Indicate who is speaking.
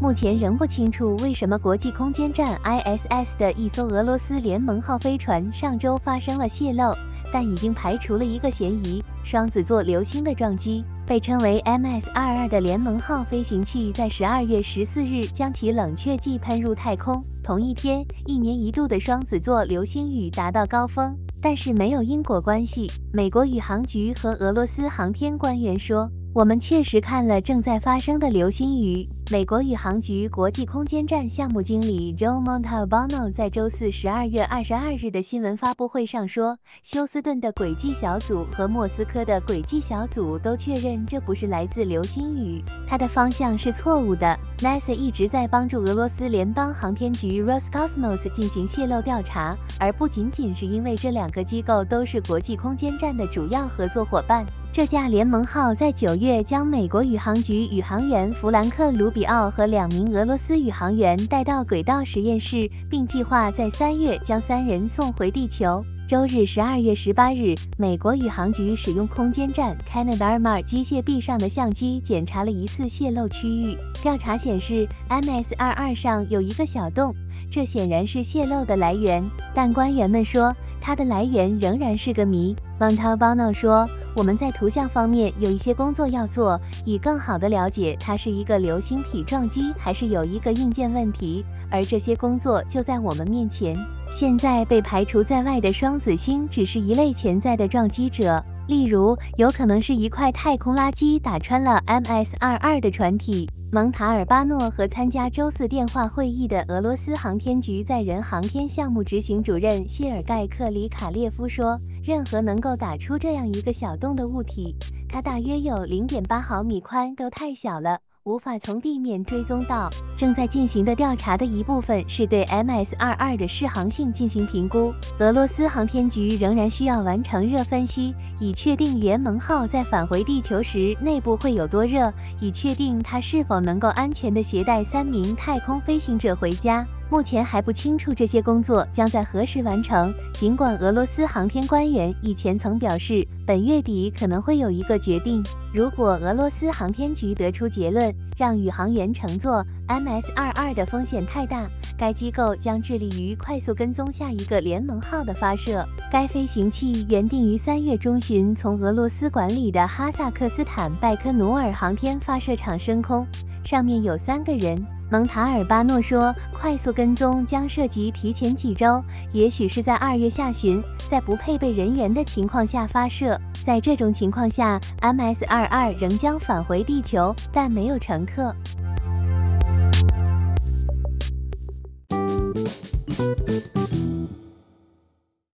Speaker 1: 目前仍不清楚为什么国际空间站 ISS 的一艘俄罗斯联盟号飞船上周发生了泄漏，但已经排除了一个嫌疑：双子座流星的撞击。被称为 MS-22 的联盟号飞行器在十二月十四日将其冷却剂喷入太空。同一天，一年一度的双子座流星雨达到高峰，但是没有因果关系。美国宇航局和俄罗斯航天官员说。我们确实看了正在发生的流星雨。美国宇航局国际空间站项目经理 Joe Montalbano 在周四十二月二十二日的新闻发布会上说，休斯顿的轨迹小组和莫斯科的轨迹小组都确认这不是来自流星雨，它的方向是错误的。NASA 一直在帮助俄罗斯联邦航天局 Roscosmos 进行泄漏调查，而不仅仅是因为这两个机构都是国际空间站的主要合作伙伴。这架联盟号在九月将美国宇航局宇航员弗兰克·卢比奥和两名俄罗斯宇航员带到轨道实验室，并计划在三月将三人送回地球。周日十二月十八日，美国宇航局使用空间站 Canadarm 机械臂上的相机检查了疑似泄漏区域。调查显示，MS-22 上有一个小洞，这显然是泄漏的来源。但官员们说，它的来源仍然是个谜。Montalbano 说。我们在图像方面有一些工作要做，以更好地了解它是一个流星体撞击还是有一个硬件问题，而这些工作就在我们面前。现在被排除在外的双子星只是一类潜在的撞击者，例如有可能是一块太空垃圾打穿了 MS-22 的船体。蒙塔尔巴诺和参加周四电话会议的俄罗斯航天局载人航天项目执行主任谢尔盖克里卡列夫说。任何能够打出这样一个小洞的物体，它大约有零点八毫米宽，都太小了，无法从地面追踪到。正在进行的调查的一部分是对 MS-22 的适航性进行评估。俄罗斯航天局仍然需要完成热分析，以确定联盟号在返回地球时内部会有多热，以确定它是否能够安全地携带三名太空飞行者回家。目前还不清楚这些工作将在何时完成。尽管俄罗斯航天官员以前曾表示，本月底可能会有一个决定。如果俄罗斯航天局得出结论，让宇航员乘坐 MS-22 的风险太大，该机构将致力于快速跟踪下一个联盟号的发射。该飞行器原定于三月中旬从俄罗斯管理的哈萨克斯坦拜科努尔航天发射场升空，上面有三个人。蒙塔尔巴诺说，快速跟踪将涉及提前几周，也许是在二月下旬，在不配备人员的情况下发射。在这种情况下，MS-22 仍将返回地球，但没有乘客。